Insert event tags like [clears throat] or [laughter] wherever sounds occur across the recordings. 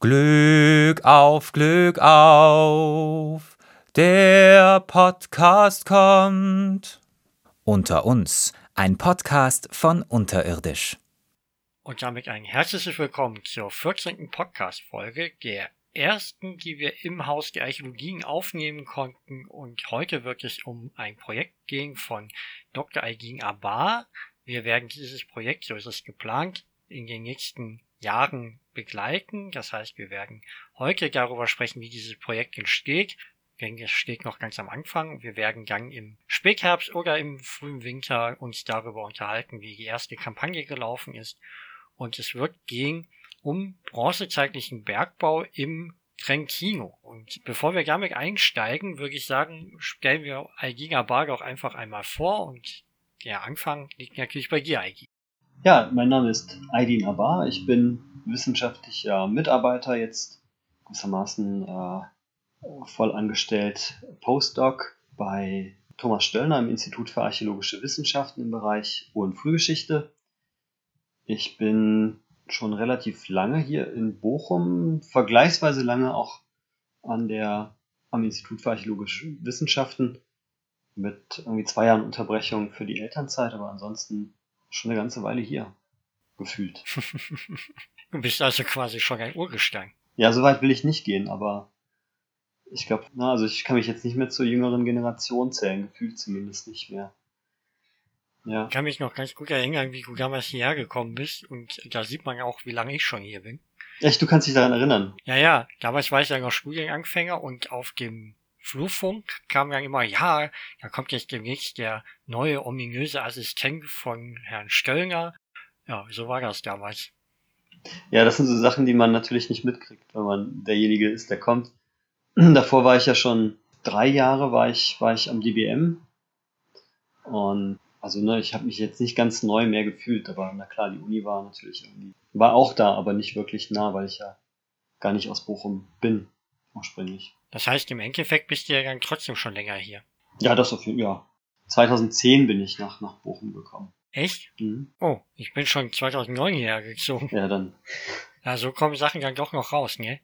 Glück auf, Glück auf, der Podcast kommt. Unter uns, ein Podcast von Unterirdisch. Und damit ein herzliches Willkommen zur 14. Podcast-Folge, der ersten, die wir im Haus der Archäologien aufnehmen konnten. Und heute wird es um ein Projekt gehen von Dr. Aygin Abar. Wir werden dieses Projekt, so ist es geplant, in den nächsten Jahren begleiten. Das heißt, wir werden heute darüber sprechen, wie dieses Projekt entsteht. Es steht noch ganz am Anfang. Wir werden dann im Spätherbst oder im frühen Winter uns darüber unterhalten, wie die erste Kampagne gelaufen ist. Und es wird gehen um bronzezeitlichen Bergbau im Trentino. Und bevor wir damit einsteigen, würde ich sagen, stellen wir Aigina Bar auch einfach einmal vor und der Anfang liegt natürlich bei dir, Aigi. Ja, mein Name ist Aydin Abar. Ich bin wissenschaftlicher Mitarbeiter, jetzt gewissermaßen äh, voll angestellt Postdoc bei Thomas Stöllner im Institut für Archäologische Wissenschaften im Bereich Ur- und Frühgeschichte. Ich bin schon relativ lange hier in Bochum, vergleichsweise lange auch an der, am Institut für Archäologische Wissenschaften mit irgendwie zwei Jahren Unterbrechung für die Elternzeit, aber ansonsten schon eine ganze Weile hier gefühlt. [laughs] du bist also quasi schon ein Urgestein. Ja, so weit will ich nicht gehen, aber ich glaube, na, also ich kann mich jetzt nicht mehr zur jüngeren Generation zählen, gefühlt zumindest nicht mehr. Ja. Ich kann mich noch ganz gut erinnern, wie du damals hierher gekommen bist und da sieht man auch, wie lange ich schon hier bin. Echt, du kannst dich daran erinnern? Ja, ja, damals war ich ja noch Studienanfänger und auf dem Flurfunk kam dann immer, ja, da kommt jetzt demnächst der neue ominöse Assistent von Herrn Stöllner. Ja, so war das damals. Ja, das sind so Sachen, die man natürlich nicht mitkriegt, wenn man derjenige ist, der kommt. [clears throat] Davor war ich ja schon drei Jahre war ich, war ich am DBM. Und also ne, ich habe mich jetzt nicht ganz neu mehr gefühlt, aber na klar, die Uni war natürlich irgendwie, war auch da, aber nicht wirklich nah, weil ich ja gar nicht aus Bochum bin, ursprünglich. Das heißt, im Endeffekt bist du ja dann trotzdem schon länger hier. Ja, das auf jeden Fall, ja. 2010 bin ich nach, nach Bochum gekommen. Echt? Mhm. Oh, ich bin schon 2009 hierher gezogen. Ja, dann. Ja, so kommen Sachen dann doch noch raus, ne?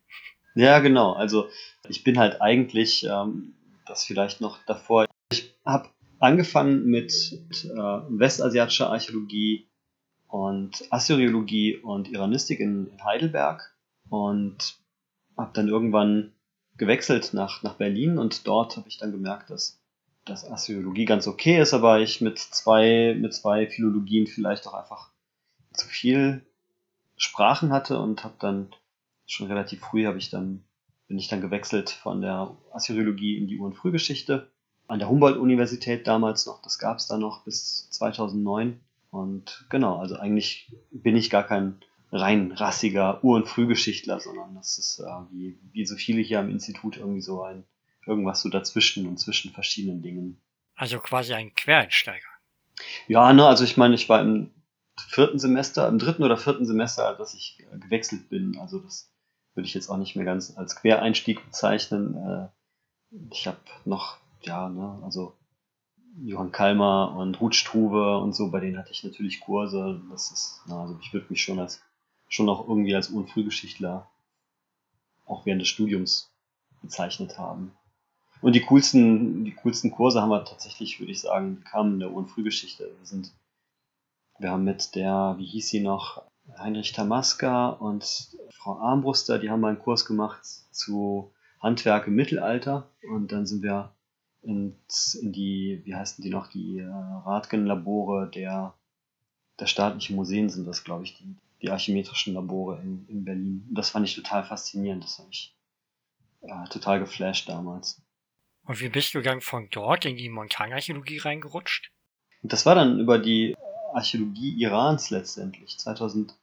Ja, genau. Also ich bin halt eigentlich, ähm, das vielleicht noch davor, ich habe angefangen mit äh, westasiatischer Archäologie und Assyriologie und Iranistik in, in Heidelberg und habe dann irgendwann gewechselt nach, nach Berlin und dort habe ich dann gemerkt, dass, dass Assyriologie ganz okay ist, aber ich mit zwei, mit zwei Philologien vielleicht auch einfach zu viel Sprachen hatte und habe dann schon relativ früh habe ich dann bin ich dann gewechselt von der Assyriologie in die Ur- und Frühgeschichte an der Humboldt-Universität damals noch, das gab es da noch bis 2009 und genau, also eigentlich bin ich gar kein rein rassiger Ur- und Frühgeschichtler, sondern das ist äh, wie, wie so viele hier am Institut irgendwie so ein irgendwas so dazwischen und zwischen verschiedenen Dingen. Also quasi ein Quereinsteiger. Ja, ne, also ich meine, ich war im vierten Semester, im dritten oder vierten Semester, dass ich äh, gewechselt bin. Also das würde ich jetzt auch nicht mehr ganz als Quereinstieg bezeichnen. Äh, ich habe noch, ja, ne, also Johann Kalmer und Ruth Struve und so, bei denen hatte ich natürlich Kurse. Das ist, na, also ich würde mich schon als schon auch irgendwie als Ur- und Frühgeschichtler auch während des Studiums bezeichnet haben. Und die coolsten, die coolsten Kurse haben wir tatsächlich, würde ich sagen, kamen in der Ur- und Frühgeschichte. Wir sind, wir haben mit der, wie hieß sie noch, Heinrich Tamaska und Frau Armbruster, die haben mal einen Kurs gemacht zu Handwerk im Mittelalter. Und dann sind wir in, in die, wie heißen die noch, die äh, Radgen-Labore der, der staatlichen Museen sind das, glaube ich, die, die archimetrischen Labore in, in Berlin. Und das fand ich total faszinierend. Das habe ich äh, total geflasht damals. Und wie bist du dann von dort in die Montanarchäologie reingerutscht? Und das war dann über die Archäologie Irans letztendlich. 2005,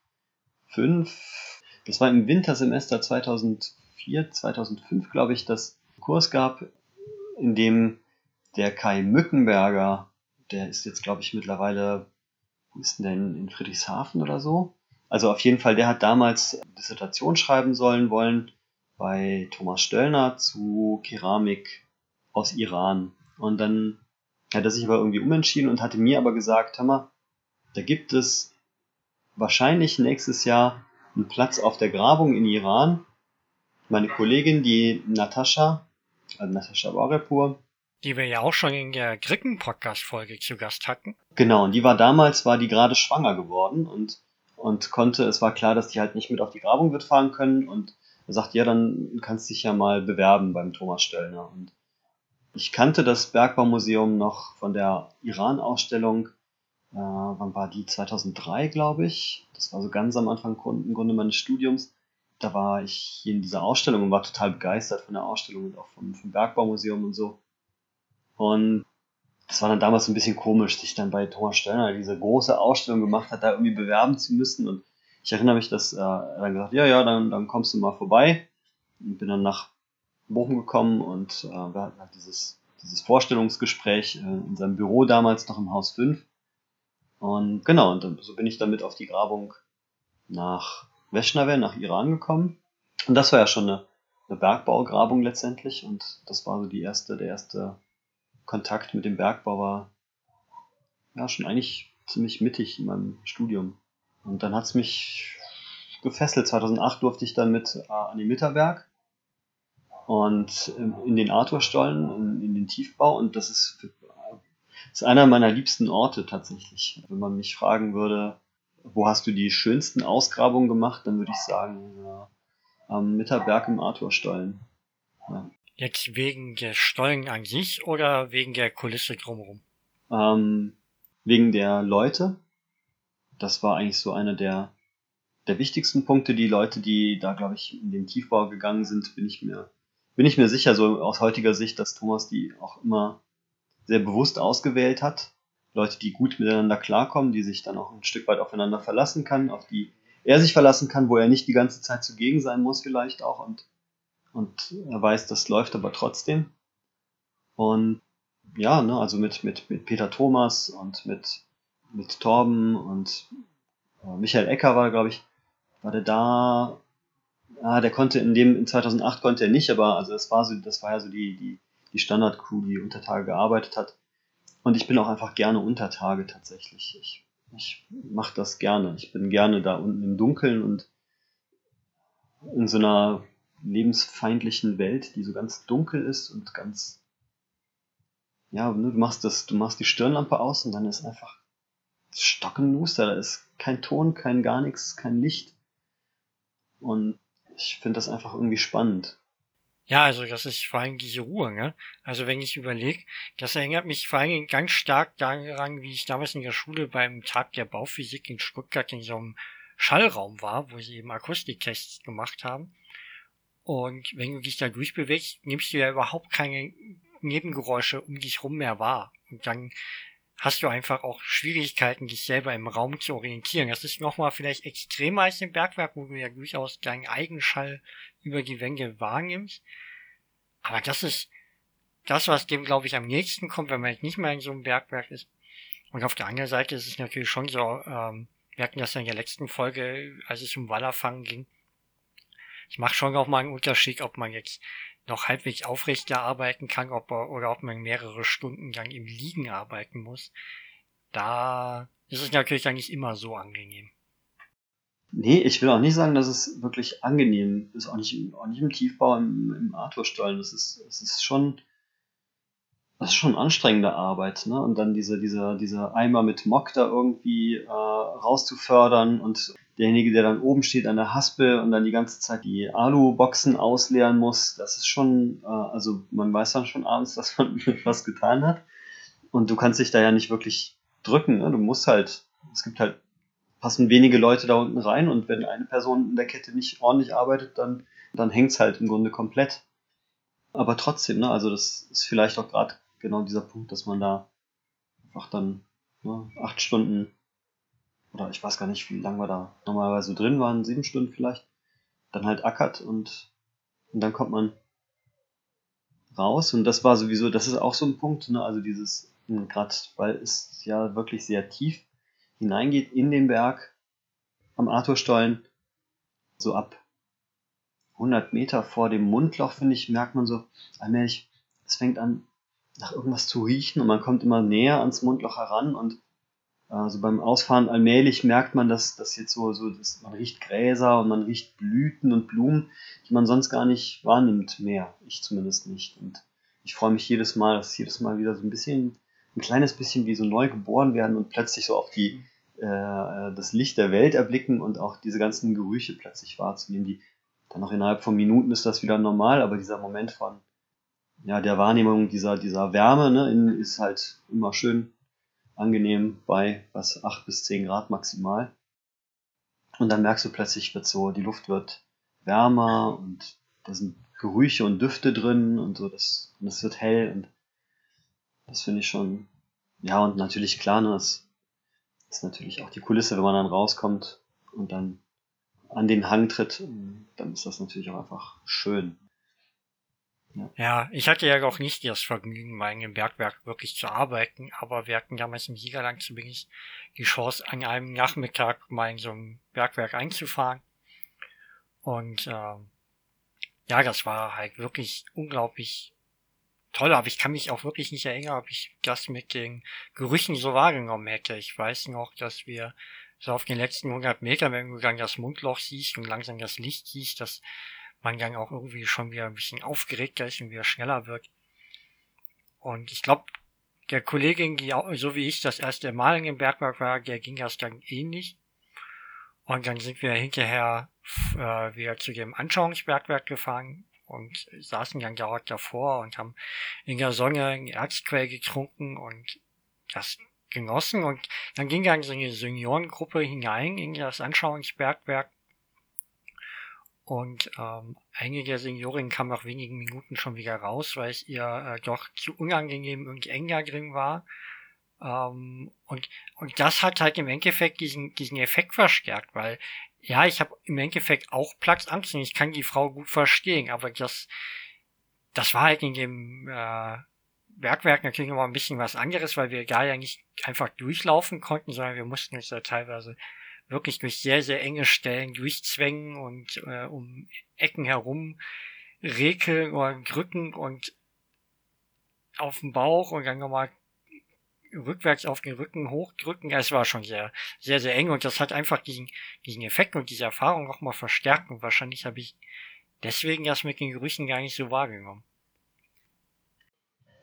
das war im Wintersemester 2004, 2005, glaube ich, dass Kurs gab, in dem der Kai Mückenberger, der ist jetzt, glaube ich, mittlerweile, wo ist denn der, in Friedrichshafen oder so? Also auf jeden Fall, der hat damals Dissertation schreiben sollen wollen bei Thomas Stöllner zu Keramik aus Iran. Und dann hat er sich aber irgendwie umentschieden und hatte mir aber gesagt, Hammer, da gibt es wahrscheinlich nächstes Jahr einen Platz auf der Grabung in Iran meine Kollegin, die Natascha, also Natascha Warepur. Die wir ja auch schon in der Gricken-Podcast-Folge zu Gast hatten. Genau, und die war damals, war die gerade schwanger geworden und, und konnte, es war klar, dass die halt nicht mit auf die Grabung wird fahren können und er sagt, ja, dann kannst du dich ja mal bewerben beim Thomas Stöllner. Und ich kannte das Bergbaumuseum noch von der Iran-Ausstellung, äh, wann war die? 2003, glaube ich. Das war so ganz am Anfang im Grunde meines Studiums da war ich in dieser Ausstellung und war total begeistert von der Ausstellung und auch vom, vom Bergbaumuseum und so. Und das war dann damals ein bisschen komisch, sich dann bei Thomas Stöllner diese große Ausstellung gemacht hat, da irgendwie bewerben zu müssen. Und ich erinnere mich, dass äh, er dann gesagt ja, ja, dann, dann kommst du mal vorbei. Und bin dann nach Bochum gekommen und äh, wir hatten halt dieses, dieses Vorstellungsgespräch äh, in seinem Büro damals noch im Haus 5. Und genau, und dann, so bin ich damit auf die Grabung nach Weschnawe nach Iran gekommen. Und das war ja schon eine, eine Bergbaugrabung letztendlich. Und das war so die erste, der erste Kontakt mit dem Bergbau war ja schon eigentlich ziemlich mittig in meinem Studium. Und dann hat es mich gefesselt. 2008 durfte ich dann mit äh, an den Mitterberg und in, in den Arthurstollen, in, in, den Tiefbau. Und das ist, das ist einer meiner liebsten Orte tatsächlich. Wenn man mich fragen würde, wo hast du die schönsten Ausgrabungen gemacht? Dann würde ich sagen, am Mitterberg im Arthurstollen. Ja. Jetzt wegen der Stollen an sich oder wegen der Kulisse drumherum? Ähm, wegen der Leute. Das war eigentlich so einer der, der wichtigsten Punkte. Die Leute, die da, glaube ich, in den Tiefbau gegangen sind, bin ich mir, bin ich mir sicher, so aus heutiger Sicht, dass Thomas die auch immer sehr bewusst ausgewählt hat. Leute, die gut miteinander klarkommen, die sich dann auch ein Stück weit aufeinander verlassen kann, auf die er sich verlassen kann, wo er nicht die ganze Zeit zugegen sein muss vielleicht auch und, und er weiß, das läuft aber trotzdem. Und ja, ne, also mit, mit, mit Peter Thomas und mit, mit Torben und äh, Michael Ecker war, glaube ich, war der da. Ah, der konnte in dem, in 2008 konnte er nicht, aber also das war so, das war ja so die, die, die Standard-Crew, die unter Tage gearbeitet hat. Und ich bin auch einfach gerne unter Tage tatsächlich. Ich, ich mache das gerne. Ich bin gerne da unten im Dunkeln und in so einer lebensfeindlichen Welt, die so ganz dunkel ist und ganz ja, ne, du machst das, du machst die Stirnlampe aus und dann ist einfach stockenduster, da ist kein Ton, kein gar nichts, kein Licht. Und ich finde das einfach irgendwie spannend. Ja, also das ist vor allem diese Ruhe, ne? Also wenn ich überlege, das erinnert mich vor allem ganz stark daran, wie ich damals in der Schule beim Tag der Bauphysik in Stuttgart in so einem Schallraum war, wo sie eben Akustiktests gemacht haben. Und wenn du dich da durchbewegst, nimmst du ja überhaupt keine Nebengeräusche um dich rum mehr wahr. Und dann hast du einfach auch Schwierigkeiten, dich selber im Raum zu orientieren. Das ist nochmal vielleicht extremer als im Bergwerk, wo du ja durchaus deinen Eigenschall über die Wände wahrnimmst. Aber das ist das, was dem, glaube ich, am nächsten kommt, wenn man jetzt nicht mehr in so einem Bergwerk ist. Und auf der anderen Seite ist es natürlich schon so, ähm, wir hatten das in der letzten Folge, als es um Wallerfangen ging. Es macht schon auch mal einen Unterschied, ob man jetzt noch halbwegs aufrecht arbeiten kann, ob er, oder ob man mehrere Stunden lang im Liegen arbeiten muss. Da ist es natürlich eigentlich immer so angenehm. Nee, ich will auch nicht sagen, dass es wirklich angenehm ist, auch nicht, auch nicht im Tiefbau, im, im Arthurstollen. Das ist, das ist schon, das ist schon anstrengende Arbeit, ne? Und dann diese, diese, diese Eimer mit Mock da irgendwie äh, rauszufördern und derjenige, der dann oben steht an der Haspel und dann die ganze Zeit die Alu-Boxen ausleeren muss, das ist schon, äh, also man weiß dann schon abends, [laughs] dass man was getan hat. Und du kannst dich da ja nicht wirklich drücken, ne? Du musst halt, es gibt halt passen wenige Leute da unten rein und wenn eine Person in der Kette nicht ordentlich arbeitet, dann, dann hängt es halt im Grunde komplett. Aber trotzdem, ne, also das ist vielleicht auch gerade genau dieser Punkt, dass man da einfach dann ne, acht Stunden oder ich weiß gar nicht, wie lange wir da normalerweise drin waren, sieben Stunden vielleicht, dann halt ackert und, und dann kommt man raus. Und das war sowieso, das ist auch so ein Punkt, ne, also dieses, gerade weil es ja wirklich sehr tief hineingeht in den Berg am Arthurstollen, so ab 100 Meter vor dem Mundloch, finde ich, merkt man so allmählich, es fängt an, nach irgendwas zu riechen und man kommt immer näher ans Mundloch heran und Also beim Ausfahren allmählich merkt man, dass das jetzt so, so dass man riecht Gräser und man riecht Blüten und Blumen, die man sonst gar nicht wahrnimmt mehr. Ich zumindest nicht. Und ich freue mich jedes Mal, dass jedes Mal wieder so ein bisschen, ein kleines bisschen wie so neu geboren werden und plötzlich so auf die, äh, das Licht der Welt erblicken und auch diese ganzen Gerüche plötzlich wahrzunehmen, die dann noch innerhalb von Minuten ist das wieder normal, aber dieser Moment von ja, der Wahrnehmung dieser, dieser Wärme ne, ist halt immer schön angenehm bei was 8 bis 10 Grad maximal. Und dann merkst du plötzlich, wird so, die Luft wird wärmer und da sind Gerüche und Düfte drin und so, das, und es wird hell und das finde ich schon, ja, und natürlich klar, ne, das ist natürlich auch die Kulisse, wenn man dann rauskommt und dann an den Hang tritt, dann ist das natürlich auch einfach schön. Ja. ich hatte ja auch nicht das Vergnügen, mal in einem Bergwerk wirklich zu arbeiten, aber wir hatten damals im Siegerland zumindest die Chance, an einem Nachmittag mal in so ein Bergwerk einzufahren. Und äh, ja, das war halt wirklich unglaublich toll, aber ich kann mich auch wirklich nicht erinnern, ob ich das mit den Gerüchen so wahrgenommen hätte. Ich weiß noch, dass wir so auf den letzten 100 Metern, wenn du dann das Mundloch siehst und langsam das Licht siehst, dass man dann auch irgendwie schon wieder ein bisschen aufgeregter ist und wieder schneller wird. Und ich glaube, der Kollegin, die auch, so wie ich das erste Mal in dem Bergwerk war, der ging das dann ähnlich. Und dann sind wir hinterher äh, wieder zu dem Anschauungsbergwerk gefahren und saßen dann dort davor und haben in der Sonne ein Erzquell getrunken und das genossen. Und dann ging dann so eine Seniorengruppe hinein in das Anschauungsbergwerk und ähm, einige der Seniorin kam nach wenigen Minuten schon wieder raus, weil es ihr äh, doch zu unangenehm und eng da drin war. Ähm, und, und das hat halt im Endeffekt diesen, diesen Effekt verstärkt, weil ja, ich habe im Endeffekt auch Platz anzunehmen. Ich kann die Frau gut verstehen, aber das, das war halt in dem äh, Bergwerk natürlich noch mal ein bisschen was anderes, weil wir da ja nicht einfach durchlaufen konnten, sondern wir mussten uns ja teilweise wirklich durch sehr, sehr enge Stellen durchzwängen und äh, um Ecken herum rekeln oder drücken und auf den Bauch und dann nochmal rückwärts auf den Rücken hochdrücken. Es war schon sehr, sehr, sehr eng und das hat einfach diesen, diesen Effekt und diese Erfahrung nochmal verstärkt und wahrscheinlich habe ich deswegen das mit den Gerüchen gar nicht so wahrgenommen.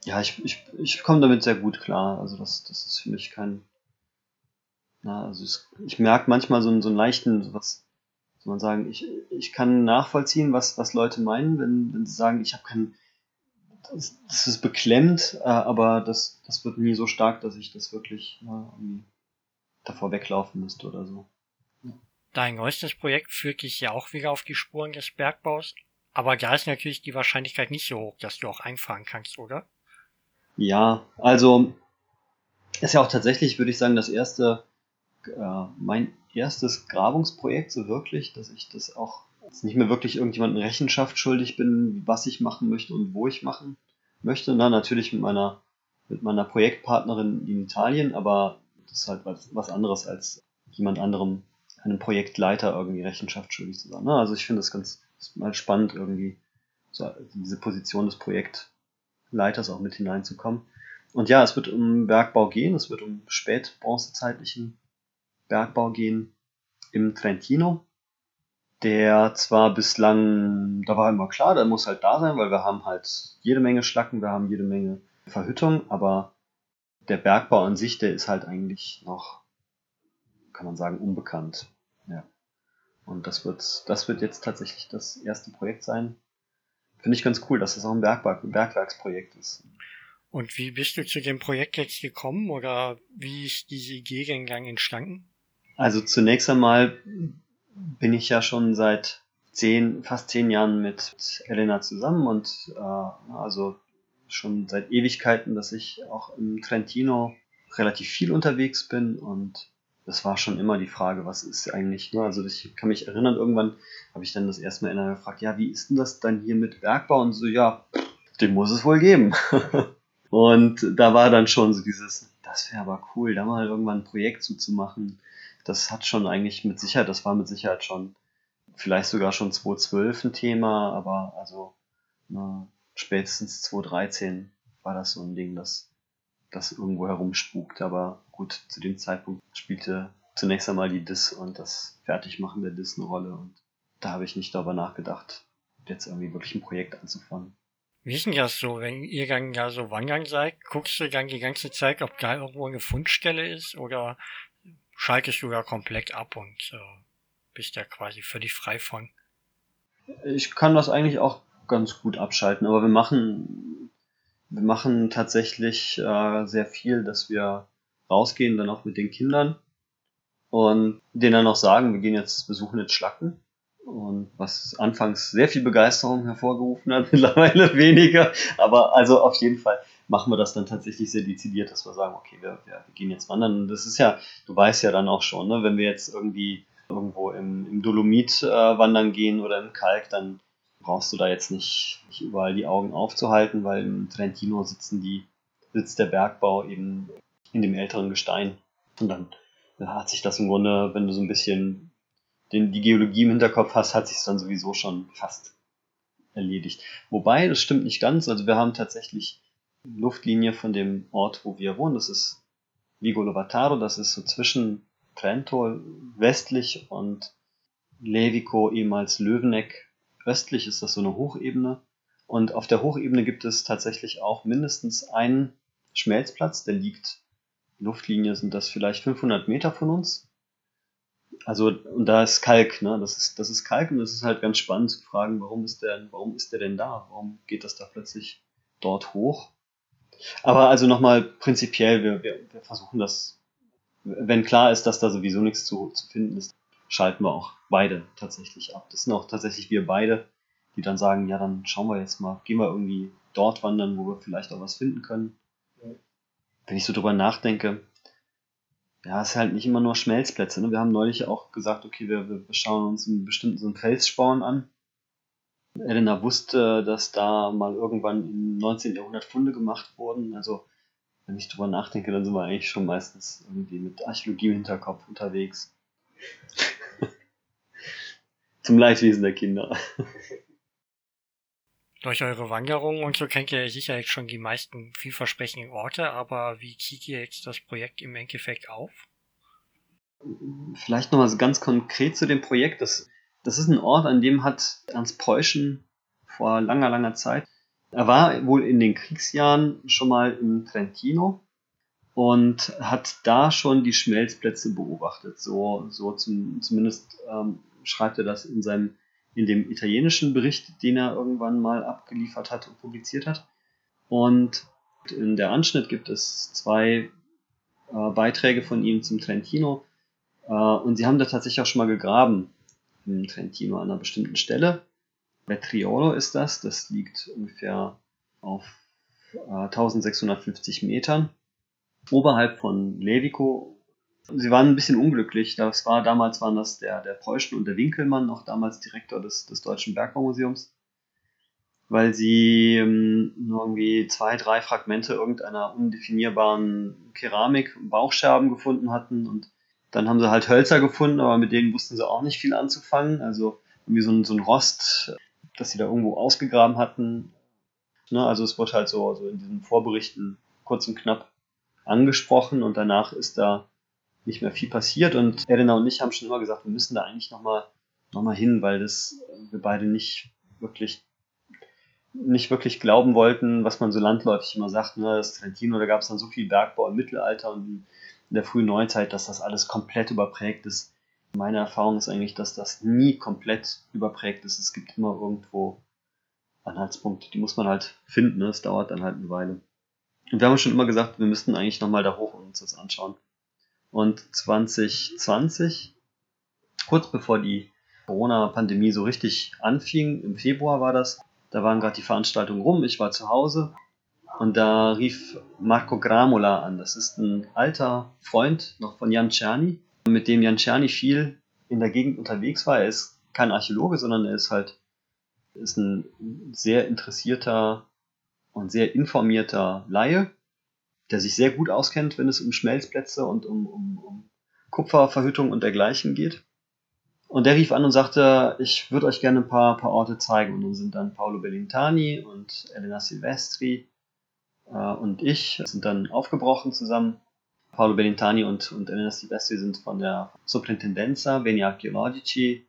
Ja, ich, ich, ich komme damit sehr gut klar. Also das, das ist für mich kein, ja, also es, ich merke manchmal so, einen, so einen leichten, was soll man sagen, ich, ich kann nachvollziehen, was, was Leute meinen, wenn, wenn sie sagen, ich habe keinen, das, das, ist beklemmt, äh, aber das, das wird nie so stark, dass ich das wirklich ja, davor weglaufen müsste oder so. Dein neuestes Projekt führt dich ja auch wieder auf die Spuren des Bergbaus, aber da ist natürlich die Wahrscheinlichkeit nicht so hoch, dass du auch einfahren kannst, oder? Ja, also ist ja auch tatsächlich, würde ich sagen, das erste äh, mein erstes Grabungsprojekt, so wirklich, dass ich das auch nicht mehr wirklich irgendjemandem Rechenschaft schuldig bin, was ich machen möchte und wo ich machen möchte. Na, natürlich mit meiner, mit meiner Projektpartnerin in Italien, aber das ist halt was, was anderes als jemand anderem, einem Projektleiter irgendwie Rechenschaft schuldig zu sein. Na, also ich finde das ganz mal spannend, irgendwie so diese Position des Projektleiters auch mit hineinzukommen. Und ja, es wird um Bergbau gehen, es wird um spätbronzezeitlichen Bergbau gehen im Trentino, der zwar bislang, da war immer klar, der muss halt da sein, weil wir haben halt jede Menge Schlacken, wir haben jede Menge Verhüttung, aber der Bergbau an sich, der ist halt eigentlich noch, kann man sagen, unbekannt. Ja. Und das wird, das wird jetzt tatsächlich das erste Projekt sein. Finde ich ganz cool, dass das auch ein Bergwerk, Bergwerksprojekt ist. Und wie bist du zu dem Projekt jetzt gekommen oder wie ist diese denn entstanden? Also zunächst einmal bin ich ja schon seit zehn, fast zehn Jahren mit Elena zusammen und äh, also schon seit Ewigkeiten, dass ich auch im Trentino relativ viel unterwegs bin und das war schon immer die Frage, was ist eigentlich, ne? also ich kann mich erinnern, irgendwann habe ich dann das erste Mal Elena gefragt, ja, wie ist denn das dann hier mit Bergbau und so, ja, den muss es wohl geben. [laughs] und da war dann schon so dieses, das wäre aber cool, da mal irgendwann ein Projekt zuzumachen das hat schon eigentlich mit Sicherheit, das war mit Sicherheit schon, vielleicht sogar schon 2012 ein Thema, aber also na, spätestens 2013 war das so ein Ding, das das irgendwo herumspukt. Aber gut, zu dem Zeitpunkt spielte zunächst einmal die Dis und das Fertigmachen der Dis eine Rolle. Und da habe ich nicht darüber nachgedacht, jetzt irgendwie wirklich ein Projekt anzufangen. Wie ist denn das so, wenn ihr dann ja so wandern seid? Guckst du dann die ganze Zeit, ob da irgendwo eine Fundstelle ist oder schaltest du da komplett ab und äh, bist da quasi völlig frei von? Ich kann das eigentlich auch ganz gut abschalten, aber wir machen, wir machen tatsächlich äh, sehr viel, dass wir rausgehen, dann auch mit den Kindern und denen dann auch sagen, wir gehen jetzt besuchen jetzt Schlacken und was anfangs sehr viel Begeisterung hervorgerufen hat, [laughs] mittlerweile weniger. Aber also auf jeden Fall machen wir das dann tatsächlich sehr dezidiert, dass wir sagen, okay, wir, wir, wir gehen jetzt wandern. Und das ist ja, du weißt ja dann auch schon, ne, wenn wir jetzt irgendwie irgendwo im, im Dolomit äh, wandern gehen oder im Kalk, dann brauchst du da jetzt nicht, nicht überall die Augen aufzuhalten, weil im Trentino sitzen die, sitzt der Bergbau eben in dem älteren Gestein. Und dann hat sich das im Grunde, wenn du so ein bisschen den, die Geologie im Hinterkopf hast, hat sich dann sowieso schon fast erledigt. Wobei, das stimmt nicht ganz. Also wir haben tatsächlich Luftlinie von dem Ort, wo wir wohnen. Das ist Vigo Lovataro. Das ist so zwischen Trento westlich und Levico, ehemals Löweneck. Östlich ist das so eine Hochebene. Und auf der Hochebene gibt es tatsächlich auch mindestens einen Schmelzplatz, der liegt, Luftlinie sind das vielleicht 500 Meter von uns. Also, und da ist Kalk, ne? Das ist, das ist Kalk und das ist halt ganz spannend zu fragen, warum ist der, warum ist der denn da? Warum geht das da plötzlich dort hoch? Aber also nochmal prinzipiell, wir, wir, wir versuchen das, wenn klar ist, dass da sowieso nichts zu, zu finden ist, schalten wir auch beide tatsächlich ab. Das sind auch tatsächlich wir beide, die dann sagen, ja, dann schauen wir jetzt mal, gehen wir irgendwie dort wandern, wo wir vielleicht auch was finden können. Wenn ich so drüber nachdenke, ja, es ist halt nicht immer nur Schmelzplätze. Ne? Wir haben neulich auch gesagt, okay, wir, wir schauen uns einen bestimmten so einen Felssporn an. Elena wusste, dass da mal irgendwann im 19. Jahrhundert Funde gemacht wurden. Also, wenn ich drüber nachdenke, dann sind wir eigentlich schon meistens irgendwie mit Archäologie im Hinterkopf unterwegs. [laughs] Zum Leidwesen der Kinder. [laughs] Durch eure Wanderungen und so kennt ihr sicher jetzt schon die meisten vielversprechenden Orte, aber wie zieht ihr jetzt das Projekt im Endeffekt auf? Vielleicht nochmal so ganz konkret zu dem Projekt. Das, das ist ein Ort, an dem hat Ernst Preußen vor langer, langer Zeit, er war wohl in den Kriegsjahren schon mal in Trentino und hat da schon die Schmelzplätze beobachtet. So, so zum, zumindest ähm, schreibt er das in seinem in dem italienischen Bericht, den er irgendwann mal abgeliefert hat und publiziert hat. Und in der Anschnitt gibt es zwei äh, Beiträge von ihm zum Trentino. Äh, und sie haben da tatsächlich auch schon mal gegraben im Trentino an einer bestimmten Stelle. Vetriolo ist das, das liegt ungefähr auf äh, 1650 Metern oberhalb von Levico Sie waren ein bisschen unglücklich. Das war, damals waren das der, der Preußen und der Winkelmann, noch damals Direktor des, des Deutschen Bergbaumuseums, weil sie ähm, nur irgendwie zwei, drei Fragmente irgendeiner undefinierbaren Keramik, Bauchscherben gefunden hatten und dann haben sie halt Hölzer gefunden, aber mit denen wussten sie auch nicht viel anzufangen. Also irgendwie so ein, so ein Rost, das sie da irgendwo ausgegraben hatten. Ne, also es wurde halt so, so in diesen Vorberichten kurz und knapp angesprochen und danach ist da nicht mehr viel passiert. Und Elena und ich haben schon immer gesagt, wir müssen da eigentlich nochmal noch mal hin, weil das äh, wir beide nicht wirklich nicht wirklich glauben wollten, was man so landläufig immer sagt, ne, das Trentino, da gab es dann so viel Bergbau im Mittelalter und in der frühen Neuzeit, dass das alles komplett überprägt ist. Meine Erfahrung ist eigentlich, dass das nie komplett überprägt ist. Es gibt immer irgendwo Anhaltspunkte, die muss man halt finden. Ne? Es dauert dann halt eine Weile. Und wir haben schon immer gesagt, wir müssten eigentlich nochmal da hoch und uns das anschauen. Und 2020, kurz bevor die Corona-Pandemie so richtig anfing, im Februar war das, da waren gerade die Veranstaltungen rum, ich war zu Hause und da rief Marco Gramola an. Das ist ein alter Freund noch von Jan Czerny, mit dem Jan Czerny viel in der Gegend unterwegs war. Er ist kein Archäologe, sondern er ist halt ist ein sehr interessierter und sehr informierter Laie der sich sehr gut auskennt, wenn es um Schmelzplätze und um, um, um Kupferverhüttung und dergleichen geht. Und der rief an und sagte, ich würde euch gerne ein paar, paar Orte zeigen. Und dann sind dann Paolo Bellintani und Elena Silvestri und ich sind dann aufgebrochen zusammen. Paolo Bellintani und, und Elena Silvestri sind von der Superintendenza Beni Archeologici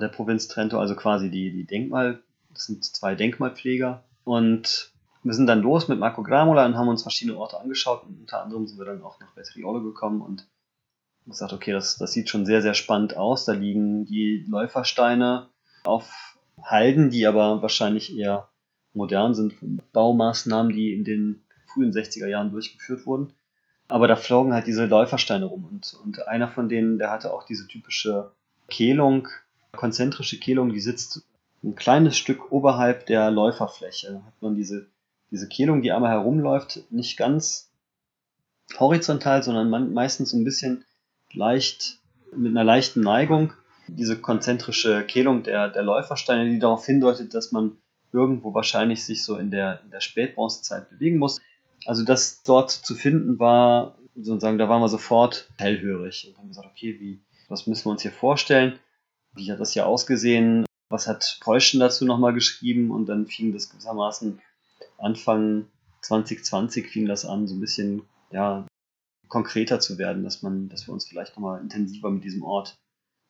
der Provinz Trento, also quasi die, die Denkmal, das sind zwei Denkmalpfleger. Und wir sind dann los mit Marco Gramola und haben uns verschiedene Orte angeschaut. Und unter anderem sind wir dann auch nach Vetriolo gekommen und gesagt, okay, das, das sieht schon sehr, sehr spannend aus. Da liegen die Läufersteine auf Halden, die aber wahrscheinlich eher modern sind Baumaßnahmen, die in den frühen 60er Jahren durchgeführt wurden. Aber da flogen halt diese Läufersteine rum und, und einer von denen, der hatte auch diese typische Kehlung, konzentrische Kehlung, die sitzt ein kleines Stück oberhalb der Läuferfläche. Da hat man diese, diese Kehlung, die einmal herumläuft, nicht ganz horizontal, sondern meistens ein bisschen leicht mit einer leichten Neigung. Diese konzentrische Kehlung der, der Läufersteine, die darauf hindeutet, dass man irgendwo wahrscheinlich sich so in der, in der Spätbronzezeit bewegen muss. Also das dort zu finden war, sozusagen, da waren wir sofort hellhörig und haben gesagt, okay, wie, was müssen wir uns hier vorstellen? Wie hat das hier ausgesehen? Was hat Preußen dazu nochmal geschrieben? Und dann fing das gewissermaßen Anfang 2020 fing das an, so ein bisschen, ja, konkreter zu werden, dass man, dass wir uns vielleicht nochmal intensiver mit diesem Ort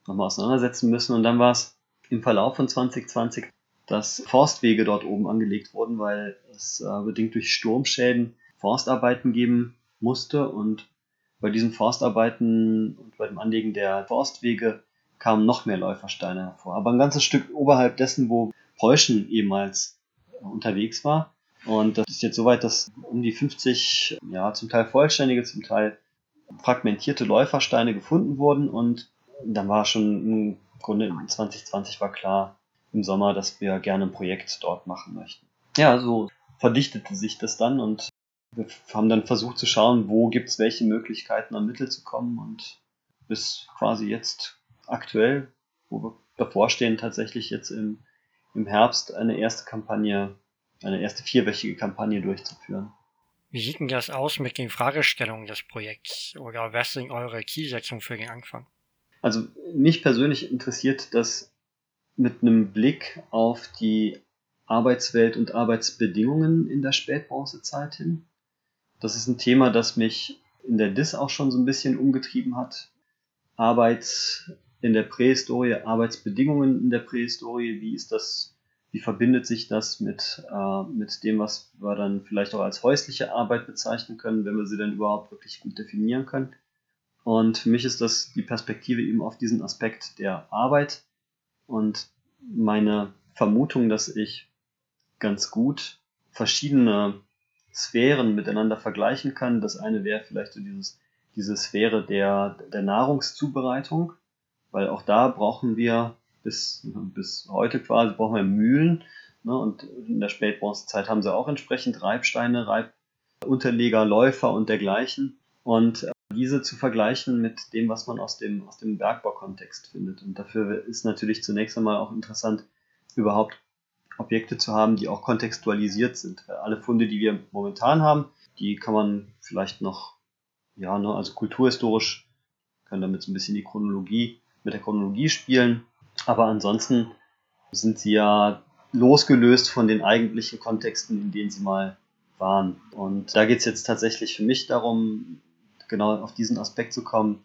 nochmal auseinandersetzen müssen. Und dann war es im Verlauf von 2020, dass Forstwege dort oben angelegt wurden, weil es äh, bedingt durch Sturmschäden Forstarbeiten geben musste und bei diesen Forstarbeiten und bei dem Anlegen der Forstwege kamen noch mehr Läufersteine hervor. Aber ein ganzes Stück oberhalb dessen, wo Preußen ehemals unterwegs war. Und das ist jetzt soweit, dass um die 50, ja, zum Teil vollständige, zum Teil fragmentierte Läufersteine gefunden wurden. Und dann war schon im Grunde 2020 war klar im Sommer, dass wir gerne ein Projekt dort machen möchten. Ja, so verdichtete sich das dann und wir haben dann versucht zu schauen, wo gibt es welche Möglichkeiten, an Mittel zu kommen und bis quasi jetzt aktuell, wo wir davor stehen, tatsächlich jetzt im, im Herbst eine erste Kampagne, eine erste vierwöchige Kampagne durchzuführen. Wie sieht denn das aus mit den Fragestellungen des Projekts oder was sind eure Zielsetzungen für den Anfang? Also mich persönlich interessiert das mit einem Blick auf die Arbeitswelt und Arbeitsbedingungen in der Spätbronzezeit hin. Das ist ein Thema, das mich in der DIS auch schon so ein bisschen umgetrieben hat. Arbeit in der Prähistorie, Arbeitsbedingungen in der Prähistorie, wie ist das, wie verbindet sich das mit, äh, mit dem, was wir dann vielleicht auch als häusliche Arbeit bezeichnen können, wenn wir sie dann überhaupt wirklich gut definieren können. Und für mich ist das die Perspektive eben auf diesen Aspekt der Arbeit und meine Vermutung, dass ich ganz gut verschiedene Sphären miteinander vergleichen kann. Das eine wäre vielleicht so dieses, diese Sphäre der, der Nahrungszubereitung, weil auch da brauchen wir bis, bis heute quasi brauchen wir Mühlen. Ne? Und in der Spätbronzezeit haben sie auch entsprechend Reibsteine, Reibunterleger, Läufer und dergleichen. Und diese zu vergleichen mit dem, was man aus dem, aus dem Bergbaukontext findet. Und dafür ist natürlich zunächst einmal auch interessant, überhaupt Objekte zu haben, die auch kontextualisiert sind. Alle Funde, die wir momentan haben, die kann man vielleicht noch, ja, ne, also kulturhistorisch, können damit so ein bisschen die Chronologie, mit der Chronologie spielen. Aber ansonsten sind sie ja losgelöst von den eigentlichen Kontexten, in denen sie mal waren. Und da geht es jetzt tatsächlich für mich darum, genau auf diesen Aspekt zu kommen,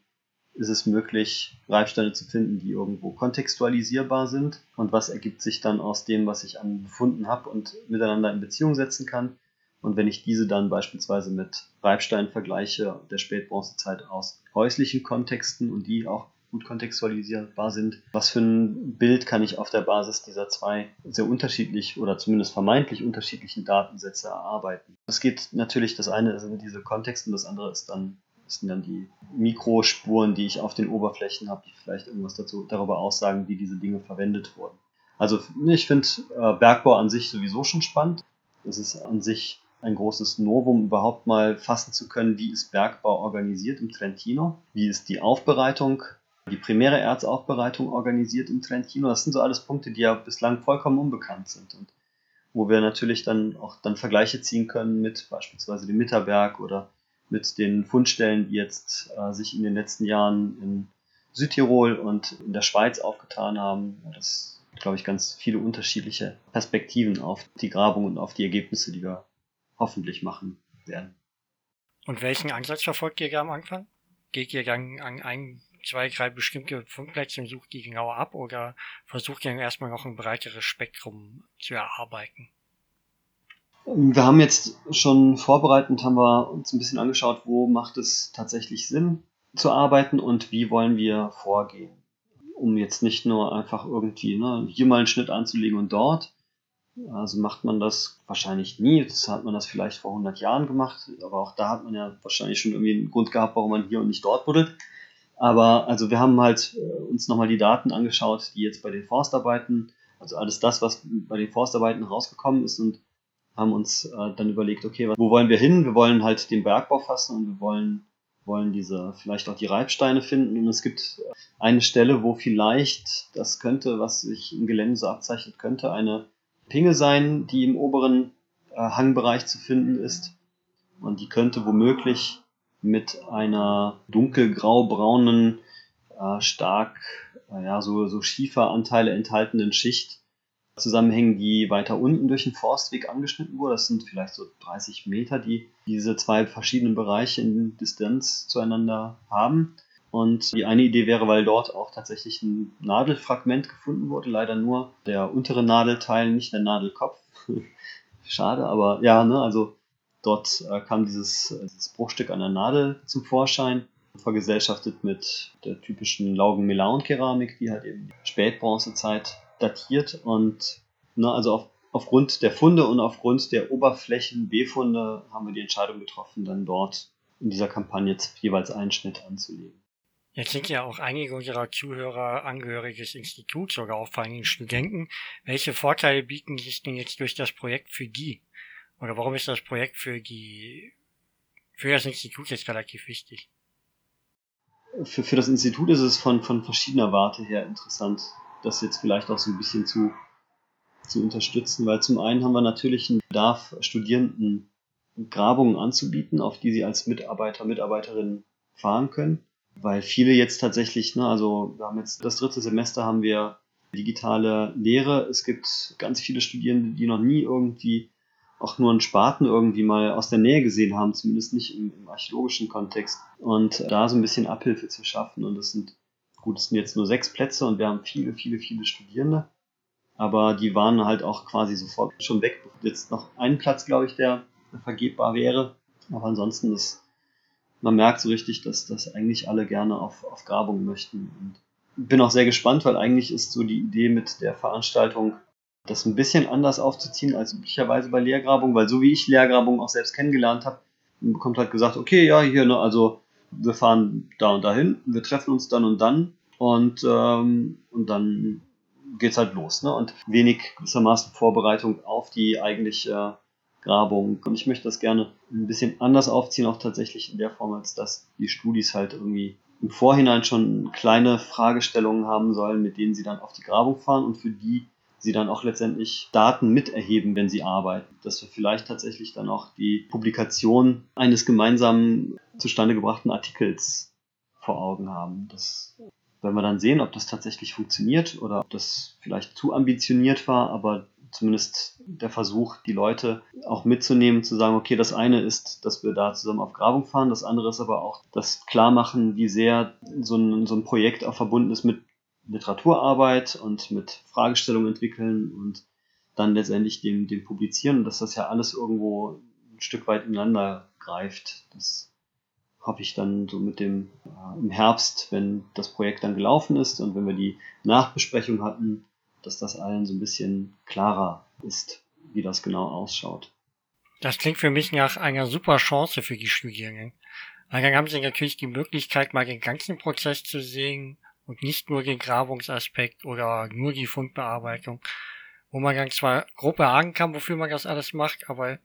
ist es möglich, Reibsteine zu finden, die irgendwo kontextualisierbar sind. Und was ergibt sich dann aus dem, was ich an Befunden habe und miteinander in Beziehung setzen kann. Und wenn ich diese dann beispielsweise mit Reibsteinen vergleiche der Spätbronzezeit aus häuslichen Kontexten und die auch gut kontextualisierbar sind, was für ein Bild kann ich auf der Basis dieser zwei sehr unterschiedlich oder zumindest vermeintlich unterschiedlichen Datensätze erarbeiten. Es geht natürlich, das eine sind diese Kontexte und das andere ist dann das sind dann die Mikrospuren, die ich auf den Oberflächen habe, die vielleicht irgendwas dazu, darüber aussagen, wie diese Dinge verwendet wurden. Also ich finde äh, Bergbau an sich sowieso schon spannend. Es ist an sich ein großes Novum, überhaupt mal fassen zu können, wie ist Bergbau organisiert im Trentino, wie ist die Aufbereitung, die primäre Erzaufbereitung organisiert im Trentino. Das sind so alles Punkte, die ja bislang vollkommen unbekannt sind und wo wir natürlich dann auch dann Vergleiche ziehen können mit beispielsweise dem Mitterberg oder mit den Fundstellen, die jetzt äh, sich in den letzten Jahren in Südtirol und in der Schweiz aufgetan haben. Das glaube ich, ganz viele unterschiedliche Perspektiven auf die Grabung und auf die Ergebnisse, die wir hoffentlich machen werden. Und welchen Ansatz verfolgt ihr am Anfang? Geht ihr dann an ein, zwei, drei bestimmte Fundplätze und sucht die genauer ab oder versucht ihr dann erstmal noch ein breiteres Spektrum zu erarbeiten? Wir haben jetzt schon vorbereitend, haben wir uns ein bisschen angeschaut, wo macht es tatsächlich Sinn zu arbeiten und wie wollen wir vorgehen. Um jetzt nicht nur einfach irgendwie ne, hier mal einen Schnitt anzulegen und dort. Also macht man das wahrscheinlich nie. Das hat man das vielleicht vor 100 Jahren gemacht, aber auch da hat man ja wahrscheinlich schon irgendwie einen Grund gehabt, warum man hier und nicht dort buddelt. Aber also wir haben halt äh, uns nochmal die Daten angeschaut, die jetzt bei den Forstarbeiten, also alles das, was bei den Forstarbeiten rausgekommen ist und haben uns äh, dann überlegt, okay, wo wollen wir hin? Wir wollen halt den Bergbau fassen und wir wollen, wollen diese, vielleicht auch die Reibsteine finden. Und es gibt eine Stelle, wo vielleicht, das könnte, was sich im Gelände so abzeichnet, könnte eine Pinge sein, die im oberen äh, Hangbereich zu finden ist. Und die könnte womöglich mit einer dunkelgrau-braunen, äh, stark, äh, ja, so, so Schieferanteile enthaltenen Schicht zusammenhängen, die weiter unten durch den Forstweg angeschnitten wurde. Das sind vielleicht so 30 Meter, die diese zwei verschiedenen Bereiche in Distanz zueinander haben. Und die eine Idee wäre, weil dort auch tatsächlich ein Nadelfragment gefunden wurde, leider nur der untere Nadelteil, nicht der Nadelkopf. [laughs] Schade, aber ja, ne, also dort äh, kam dieses, dieses Bruchstück an der Nadel zum Vorschein, vergesellschaftet mit der typischen Laugen-Melaun-Keramik, die halt eben Spätbronzezeit datiert und ne, also auf, aufgrund der Funde und aufgrund der Oberflächen-Befunde haben wir die Entscheidung getroffen, dann dort in dieser Kampagne jeweils einen Schnitt anzulegen. Jetzt sind ja auch einige unserer Zuhörer Angehörige des Instituts oder auch vor allem Studenten. Welche Vorteile bieten sich denn jetzt durch das Projekt für die? Oder warum ist das Projekt für die, für das Institut jetzt relativ wichtig? Für, für das Institut ist es von, von verschiedener Warte her interessant das jetzt vielleicht auch so ein bisschen zu, zu unterstützen, weil zum einen haben wir natürlich einen Bedarf, Studierenden Grabungen anzubieten, auf die sie als Mitarbeiter, Mitarbeiterinnen fahren können, weil viele jetzt tatsächlich, ne, also wir haben jetzt das dritte Semester haben wir digitale Lehre. Es gibt ganz viele Studierende, die noch nie irgendwie auch nur einen Spaten irgendwie mal aus der Nähe gesehen haben, zumindest nicht im, im archäologischen Kontext. Und da so ein bisschen Abhilfe zu schaffen. Und das sind Gut, es sind jetzt nur sechs Plätze und wir haben viele, viele, viele Studierende. Aber die waren halt auch quasi sofort schon weg. Jetzt noch ein Platz, glaube ich, der vergebbar wäre. Aber ansonsten ist, man merkt so richtig, dass das eigentlich alle gerne auf, auf Grabung möchten. Und bin auch sehr gespannt, weil eigentlich ist so die Idee mit der Veranstaltung, das ein bisschen anders aufzuziehen als üblicherweise bei Lehrgrabung, weil so wie ich Lehrgrabung auch selbst kennengelernt habe, bekommt halt gesagt, okay, ja, hier, ne, also wir fahren da und dahin, wir treffen uns dann und dann und, ähm, und dann geht's halt los. Ne? Und wenig gewissermaßen Vorbereitung auf die eigentliche Grabung. Und ich möchte das gerne ein bisschen anders aufziehen, auch tatsächlich in der Form, als dass die Studis halt irgendwie im Vorhinein schon kleine Fragestellungen haben sollen, mit denen sie dann auf die Grabung fahren und für die sie dann auch letztendlich Daten miterheben, wenn sie arbeiten. Dass wir vielleicht tatsächlich dann auch die Publikation eines gemeinsamen zustande gebrachten Artikels vor Augen haben. Das werden wir dann sehen, ob das tatsächlich funktioniert oder ob das vielleicht zu ambitioniert war, aber zumindest der Versuch, die Leute auch mitzunehmen, zu sagen, okay, das eine ist, dass wir da zusammen auf Grabung fahren, das andere ist aber auch das Klarmachen, wie sehr so ein, so ein Projekt auch verbunden ist mit Literaturarbeit und mit Fragestellungen entwickeln und dann letztendlich dem, dem Publizieren, dass das ja alles irgendwo ein Stück weit ineinander greift. Das hoffe ich dann so mit dem äh, im Herbst, wenn das Projekt dann gelaufen ist und wenn wir die Nachbesprechung hatten, dass das allen so ein bisschen klarer ist, wie das genau ausschaut. Das klingt für mich nach einer super Chance für die Studierenden. Weil dann haben sie natürlich die Möglichkeit, mal den ganzen Prozess zu sehen und nicht nur den Grabungsaspekt oder nur die Fundbearbeitung, wo man dann zwar grob erahnen kann, wofür man das alles macht, aber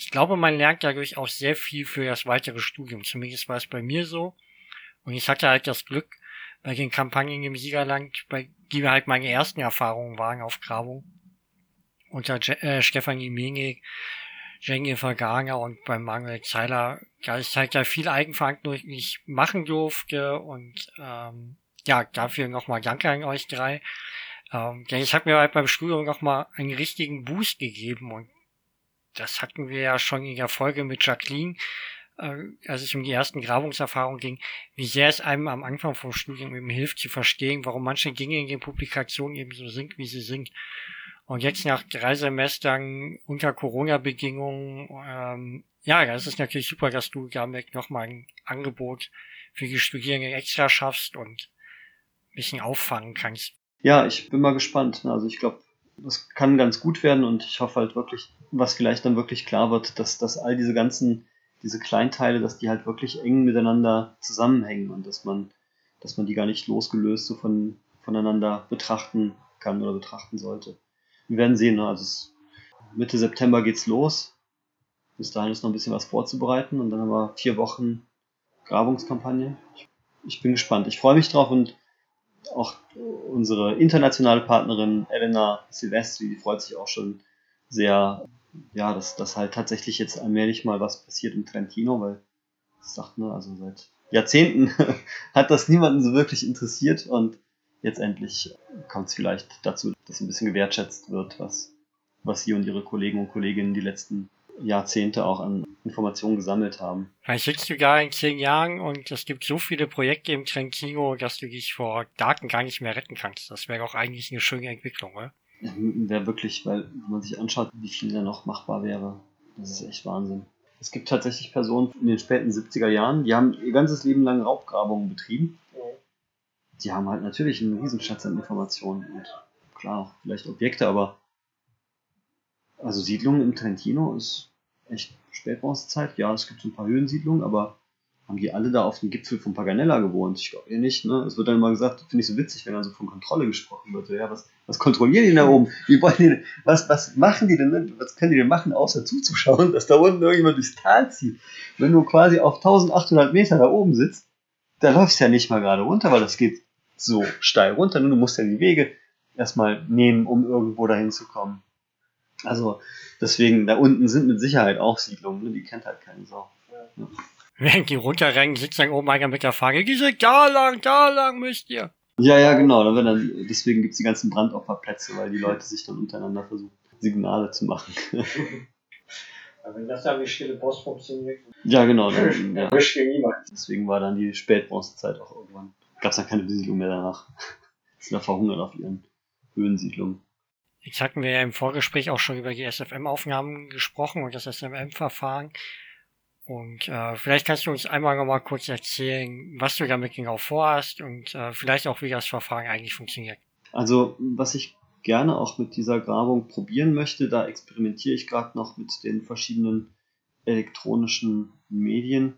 ich glaube, man lernt dadurch auch sehr viel für das weitere Studium. Zumindest war es bei mir so. Und ich hatte halt das Glück, bei den Kampagnen im Siegerland, bei die halt meine ersten Erfahrungen waren auf Grabung, unter Je äh, Stefanie Menig, Jenny Verganger und beim Manuel Zeiler, da ich halt da viel eigenverantwortlich machen durfte und ähm, ja, dafür nochmal Danke an euch drei. Ähm, denn es hat mir halt beim Studium nochmal einen richtigen Boost gegeben und das hatten wir ja schon in der Folge mit Jacqueline, äh, als es um die ersten Grabungserfahrungen ging, wie sehr es einem am Anfang vom Studium eben hilft zu verstehen, warum manche Dinge in den Publikationen eben so sind, wie sie sind. Und jetzt nach drei Semestern unter Corona-Bedingungen, ähm, ja, das ist natürlich super, dass du damit nochmal ein Angebot für die Studierenden extra schaffst und ein bisschen auffangen kannst. Ja, ich bin mal gespannt. Also ich glaube, das kann ganz gut werden und ich hoffe halt wirklich, was vielleicht dann wirklich klar wird, dass, dass all diese ganzen, diese Kleinteile, dass die halt wirklich eng miteinander zusammenhängen und dass man, dass man die gar nicht losgelöst so von, voneinander betrachten kann oder betrachten sollte. Wir werden sehen, ne? also es, Mitte September geht's los. Bis dahin ist noch ein bisschen was vorzubereiten und dann haben wir vier Wochen Grabungskampagne. Ich, ich bin gespannt. Ich freue mich drauf und auch unsere internationale Partnerin Elena Silvestri, die freut sich auch schon sehr, ja, dass, dass halt tatsächlich jetzt allmählich mal was passiert in Trentino, weil, das sagt ne, also seit Jahrzehnten [laughs] hat das niemanden so wirklich interessiert und jetzt endlich kommt es vielleicht dazu, dass ein bisschen gewertschätzt wird, was, was sie und ihre Kollegen und Kolleginnen die letzten Jahrzehnte auch an Informationen gesammelt haben. Vielleicht sitzt du gar in zehn Jahren und es gibt so viele Projekte im Trentino, dass du dich vor Daten gar nicht mehr retten kannst. Das wäre auch eigentlich eine schöne Entwicklung, oder? Wäre wirklich, weil wenn man sich anschaut, wie viel da noch machbar wäre, das ist echt Wahnsinn. Es gibt tatsächlich Personen in den späten 70er Jahren, die haben ihr ganzes Leben lang Raubgrabungen betrieben. Die haben halt natürlich einen Riesenschatz an Informationen und klar auch vielleicht Objekte, aber also Siedlungen im Trentino ist echt Spätbronzezeit. Ja, es gibt so ein paar Höhensiedlungen, aber haben die alle da auf dem Gipfel von Paganella gewohnt? Ich glaube nicht. Ne? Es wird dann mal gesagt, finde ich so witzig, wenn dann so von Kontrolle gesprochen wird. Ja, was, was kontrollieren die da oben? Wie wollen die, was, was machen die denn? Ne? Was können die denn machen, außer zuzuschauen, dass da unten irgendjemand durchs Tal zieht? Wenn du quasi auf 1800 Meter da oben sitzt, da läufst du ja nicht mal gerade runter, weil das geht so steil runter. Du musst ja die Wege erstmal nehmen, um irgendwo dahin zu kommen. Also deswegen, da unten sind mit Sicherheit auch Siedlungen, ne? die kennt halt keine Sau. Ja. Während die runterrennen, sitzt dann oben einer mit der Frage, diese da lang, da lang müsst ihr. Ja, ja, genau. Dann, dann, deswegen gibt es die ganzen Brandopferplätze, weil die Leute sich dann untereinander versuchen, Signale zu machen. [laughs] wenn das dann wie stille Post funktioniert. Ja, genau. Dann, ja. niemand. Deswegen war dann die Spätbronzezeit auch irgendwann. Gab es dann keine Besiedlung mehr danach. [laughs] Sind da verhungert auf ihren Höhensiedlungen. Jetzt hatten wir ja im Vorgespräch auch schon über die SFM-Aufnahmen gesprochen und das SFM-Verfahren. Und äh, vielleicht kannst du uns einmal noch mal kurz erzählen, was du damit genau vorhast und äh, vielleicht auch, wie das Verfahren eigentlich funktioniert. Also, was ich gerne auch mit dieser Grabung probieren möchte, da experimentiere ich gerade noch mit den verschiedenen elektronischen Medien,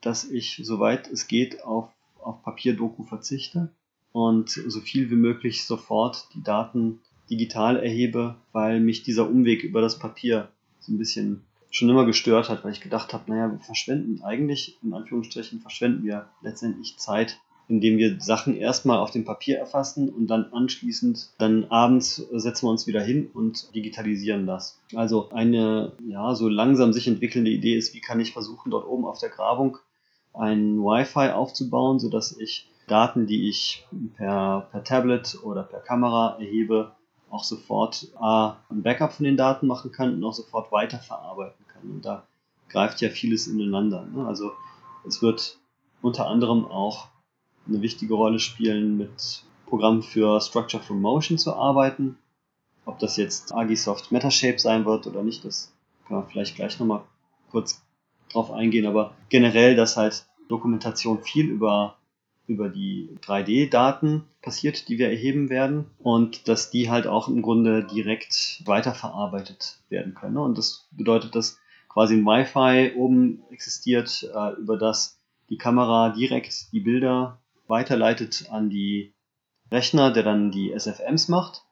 dass ich, soweit es geht, auf, auf Papierdoku verzichte und so viel wie möglich sofort die Daten digital erhebe, weil mich dieser Umweg über das Papier so ein bisschen schon immer gestört hat, weil ich gedacht habe, naja, wir verschwenden eigentlich, in Anführungsstrichen, verschwenden wir letztendlich Zeit, indem wir Sachen erstmal auf dem Papier erfassen und dann anschließend, dann abends setzen wir uns wieder hin und digitalisieren das. Also eine, ja, so langsam sich entwickelnde Idee ist, wie kann ich versuchen, dort oben auf der Grabung ein Wi-Fi aufzubauen, sodass ich Daten, die ich per, per Tablet oder per Kamera erhebe, auch sofort A, ein Backup von den Daten machen kann und auch sofort weiterverarbeiten kann. Und da greift ja vieles ineinander. Ne? Also es wird unter anderem auch eine wichtige Rolle spielen, mit Programmen für Structure from Motion zu arbeiten. Ob das jetzt Agisoft Metashape sein wird oder nicht, das kann man vielleicht gleich nochmal kurz drauf eingehen. Aber generell, dass halt Dokumentation viel über über die 3D-Daten passiert, die wir erheben werden und dass die halt auch im Grunde direkt weiterverarbeitet werden können. Und das bedeutet, dass quasi ein Wi-Fi oben existiert, äh, über das die Kamera direkt die Bilder weiterleitet an die Rechner, der dann die SFMs macht,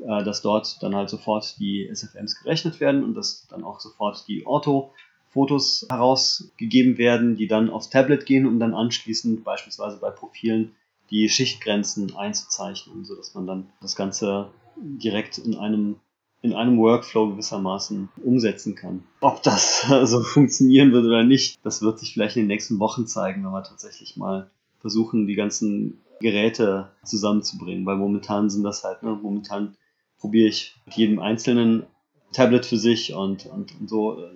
äh, dass dort dann halt sofort die SFMs gerechnet werden und dass dann auch sofort die Ortho Fotos herausgegeben werden, die dann aufs Tablet gehen, um dann anschließend beispielsweise bei Profilen die Schichtgrenzen einzuzeichnen, sodass man dann das Ganze direkt in einem in einem Workflow gewissermaßen umsetzen kann. Ob das [laughs] so funktionieren wird oder nicht, das wird sich vielleicht in den nächsten Wochen zeigen, wenn wir tatsächlich mal versuchen, die ganzen Geräte zusammenzubringen, weil momentan sind das halt, ne, momentan probiere ich mit jedem einzelnen Tablet für sich und, und, und so äh,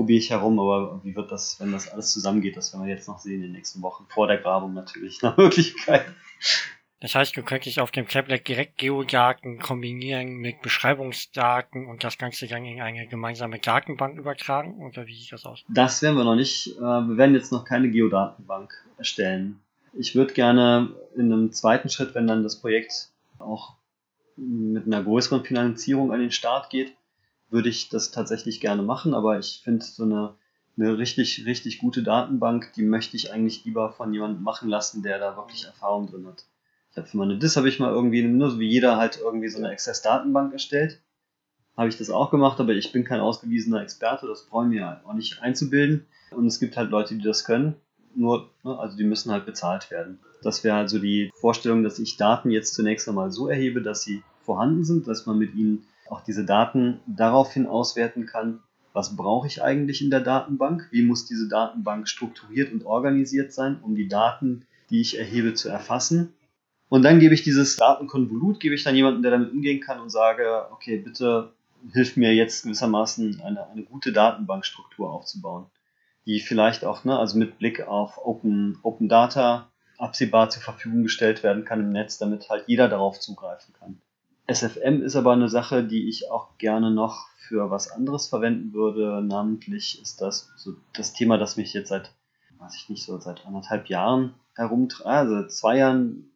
probiere ich herum, aber wie wird das, wenn das alles zusammengeht, das werden wir jetzt noch sehen in den nächsten Wochen. Vor der Grabung natürlich, nach [laughs] Möglichkeit. Das heißt, du könntest auf dem Tablet direkt Geodaten kombinieren mit Beschreibungsdaten und das Ganze dann in eine gemeinsame Datenbank übertragen? Oder wie sieht das aus? Das werden wir noch nicht. Äh, wir werden jetzt noch keine Geodatenbank erstellen. Ich würde gerne in einem zweiten Schritt, wenn dann das Projekt auch mit einer größeren Finanzierung an den Start geht, würde ich das tatsächlich gerne machen, aber ich finde so eine, eine richtig, richtig gute Datenbank, die möchte ich eigentlich lieber von jemandem machen lassen, der da wirklich Erfahrung drin hat. Ich habe für meine DIS habe ich mal irgendwie, nur so wie jeder halt irgendwie so eine Access-Datenbank erstellt. Habe ich das auch gemacht, aber ich bin kein ausgewiesener Experte, das brauchen wir auch nicht einzubilden. Und es gibt halt Leute, die das können. Nur, ne, also die müssen halt bezahlt werden. Das wäre also die Vorstellung, dass ich Daten jetzt zunächst einmal so erhebe, dass sie vorhanden sind, dass man mit ihnen auch diese Daten daraufhin auswerten kann, was brauche ich eigentlich in der Datenbank, wie muss diese Datenbank strukturiert und organisiert sein, um die Daten, die ich erhebe, zu erfassen und dann gebe ich dieses Datenkonvolut, gebe ich dann jemanden, der damit umgehen kann und sage, okay, bitte hilf mir jetzt gewissermaßen eine, eine gute Datenbankstruktur aufzubauen, die vielleicht auch, ne, also mit Blick auf Open, Open Data absehbar zur Verfügung gestellt werden kann im Netz, damit halt jeder darauf zugreifen kann. SFM ist aber eine Sache, die ich auch gerne noch für was anderes verwenden würde. Namentlich ist das so das Thema, das mich jetzt seit, weiß ich nicht, so seit anderthalb Jahren herumtreibt, also zwei Jahren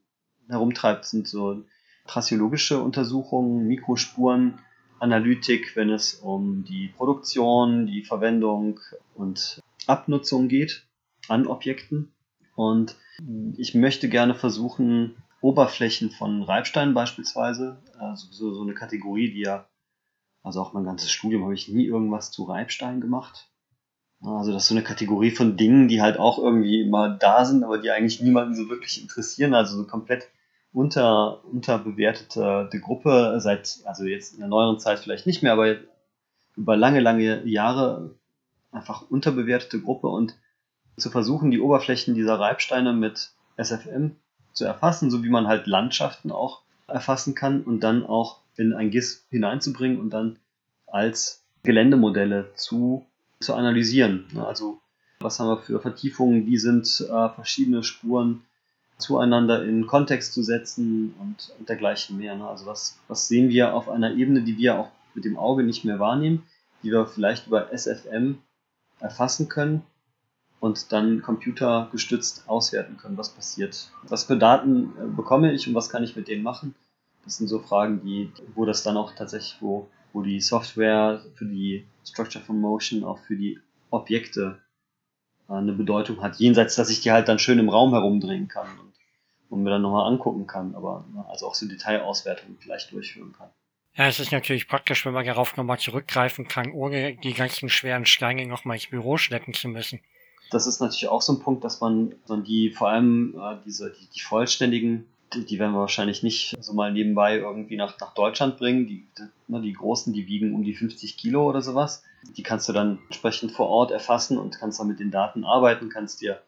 herumtreibt, sind so trassiologische Untersuchungen, Mikrospuren, Analytik, wenn es um die Produktion, die Verwendung und Abnutzung geht an Objekten. Und ich möchte gerne versuchen, Oberflächen von Reibsteinen beispielsweise, also so, so eine Kategorie, die ja, also auch mein ganzes Studium habe ich nie irgendwas zu Reibstein gemacht. Also das ist so eine Kategorie von Dingen, die halt auch irgendwie immer da sind, aber die eigentlich niemanden so wirklich interessieren. Also so komplett unter, unterbewertete Gruppe seit, also jetzt in der neueren Zeit vielleicht nicht mehr, aber über lange, lange Jahre einfach unterbewertete Gruppe und zu versuchen, die Oberflächen dieser Reibsteine mit SFM zu erfassen, so wie man halt Landschaften auch erfassen kann und dann auch in ein GIS hineinzubringen und dann als Geländemodelle zu, zu analysieren. Also was haben wir für Vertiefungen, wie sind äh, verschiedene Spuren zueinander in Kontext zu setzen und, und dergleichen mehr. Ne? Also was, was sehen wir auf einer Ebene, die wir auch mit dem Auge nicht mehr wahrnehmen, die wir vielleicht über SFM erfassen können und dann computergestützt auswerten können, was passiert. Was für Daten äh, bekomme ich und was kann ich mit denen machen? Das sind so Fragen, die, wo das dann auch tatsächlich, wo, wo die Software für die Structure from Motion, auch für die Objekte äh, eine Bedeutung hat, jenseits, dass ich die halt dann schön im Raum herumdrehen kann und, und mir dann nochmal angucken kann, aber also auch so Detailauswertungen vielleicht durchführen kann. Ja, es ist natürlich praktisch, wenn man darauf nochmal zurückgreifen kann, ohne die ganzen schweren Steine nochmal ins Büro schleppen zu müssen. Das ist natürlich auch so ein Punkt, dass man, man die vor allem äh, diese die, die vollständigen die, die werden wir wahrscheinlich nicht so mal nebenbei irgendwie nach, nach Deutschland bringen. Die, ne, die großen, die wiegen um die 50 Kilo oder sowas. Die kannst du dann entsprechend vor Ort erfassen und kannst dann mit den Daten arbeiten, kannst dir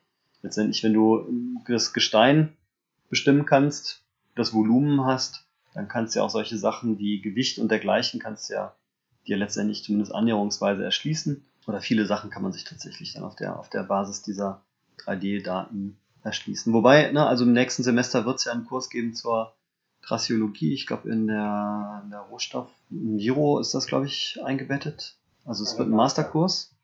letztendlich, wenn du das Gestein bestimmen kannst, das Volumen hast, dann kannst du ja auch solche Sachen wie Gewicht und dergleichen kannst du ja dir letztendlich zumindest annäherungsweise erschließen. Oder viele Sachen kann man sich tatsächlich dann auf der, auf der Basis dieser 3D-Daten erschließen. Wobei, ne, also im nächsten Semester wird es ja einen Kurs geben zur Trassiologie. Ich glaube, in der, in der Rohstoff Viro ist das, glaube ich, eingebettet. Also es wird ein Masterkurs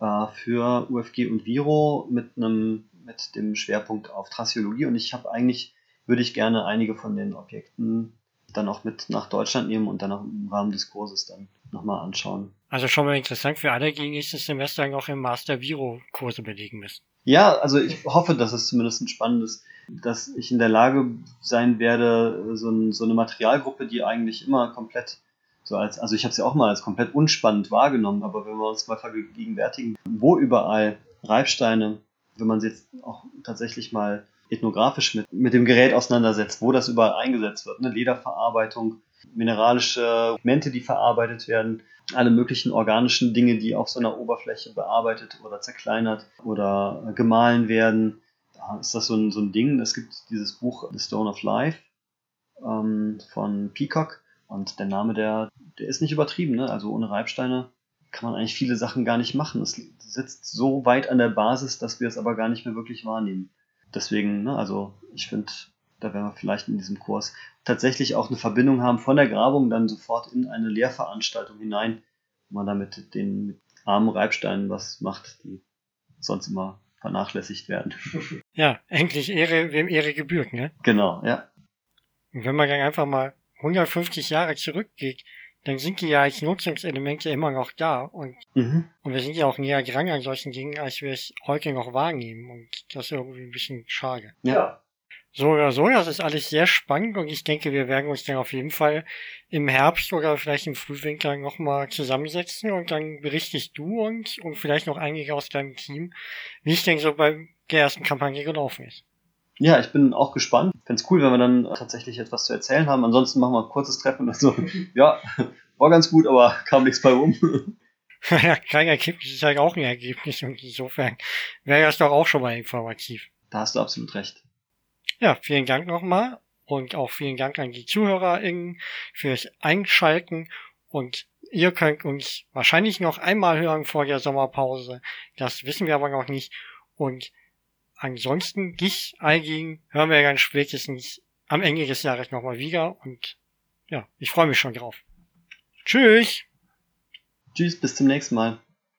äh, für UFG und Viro mit einem mit dem Schwerpunkt auf Trassiologie. Und ich habe eigentlich, würde ich gerne einige von den Objekten dann auch mit nach Deutschland nehmen und dann auch im Rahmen des Kurses dann nochmal anschauen. Also schon mal interessant für alle, die nächstes Semester noch im Master Viro Kurse belegen müssen. Ja, also ich hoffe, dass es zumindest ein spannendes, dass ich in der Lage sein werde, so, ein, so eine Materialgruppe, die eigentlich immer komplett so als, also ich habe sie auch mal als komplett unspannend wahrgenommen, aber wenn wir uns mal vergegenwärtigen, wo überall Reibsteine, wenn man sie jetzt auch tatsächlich mal ethnografisch mit, mit dem Gerät auseinandersetzt, wo das überall eingesetzt wird, ne? Lederverarbeitung, mineralische Pigmente, die verarbeitet werden, alle möglichen organischen Dinge, die auf so einer Oberfläche bearbeitet oder zerkleinert oder gemahlen werden. Da ist das so ein, so ein Ding. Es gibt dieses Buch The Stone of Life ähm, von Peacock und der Name der der ist nicht übertrieben. Ne? Also ohne Reibsteine kann man eigentlich viele Sachen gar nicht machen. Es sitzt so weit an der Basis, dass wir es aber gar nicht mehr wirklich wahrnehmen. Deswegen, ne, also ich finde, da werden wir vielleicht in diesem Kurs tatsächlich auch eine Verbindung haben von der Grabung dann sofort in eine Lehrveranstaltung hinein, wo man da mit den mit armen Reibsteinen was macht, die sonst immer vernachlässigt werden. [laughs] Ja, endlich Ehre, wem Ehre gebührt, ne? Genau, ja. Und wenn man dann einfach mal 150 Jahre zurückgeht, dann sind die ja als Nutzungselemente immer noch da und, Mhm. und wir sind ja auch näher dran an solchen Dingen, als wir es heute noch wahrnehmen und das ist irgendwie ein bisschen schade. Ja. So oder so, das ist alles sehr spannend und ich denke, wir werden uns dann auf jeden Fall im Herbst oder vielleicht im Frühwinter nochmal zusammensetzen und dann berichtest du uns und vielleicht noch einige aus deinem Team, wie es denn so bei der ersten Kampagne gelaufen ist. Ja, ich bin auch gespannt. Fände es cool, wenn wir dann tatsächlich etwas zu erzählen haben. Ansonsten machen wir ein kurzes Treffen und so. [laughs] Ja, war ganz gut, aber kam nichts bei rum. [laughs] ja, kein Ergebnis ist halt auch ein Ergebnis und insofern wäre das doch auch schon mal informativ. Da hast du absolut recht. Ja, vielen Dank nochmal und auch vielen Dank an die ZuhörerInnen fürs Einschalten und ihr könnt uns wahrscheinlich noch einmal hören vor der Sommerpause. Das wissen wir aber noch nicht und ansonsten dich, Einging, hören wir dann spätestens am Ende des Jahres nochmal wieder und ja, ich freue mich schon drauf. Tschüss! Tschüss, bis zum nächsten Mal.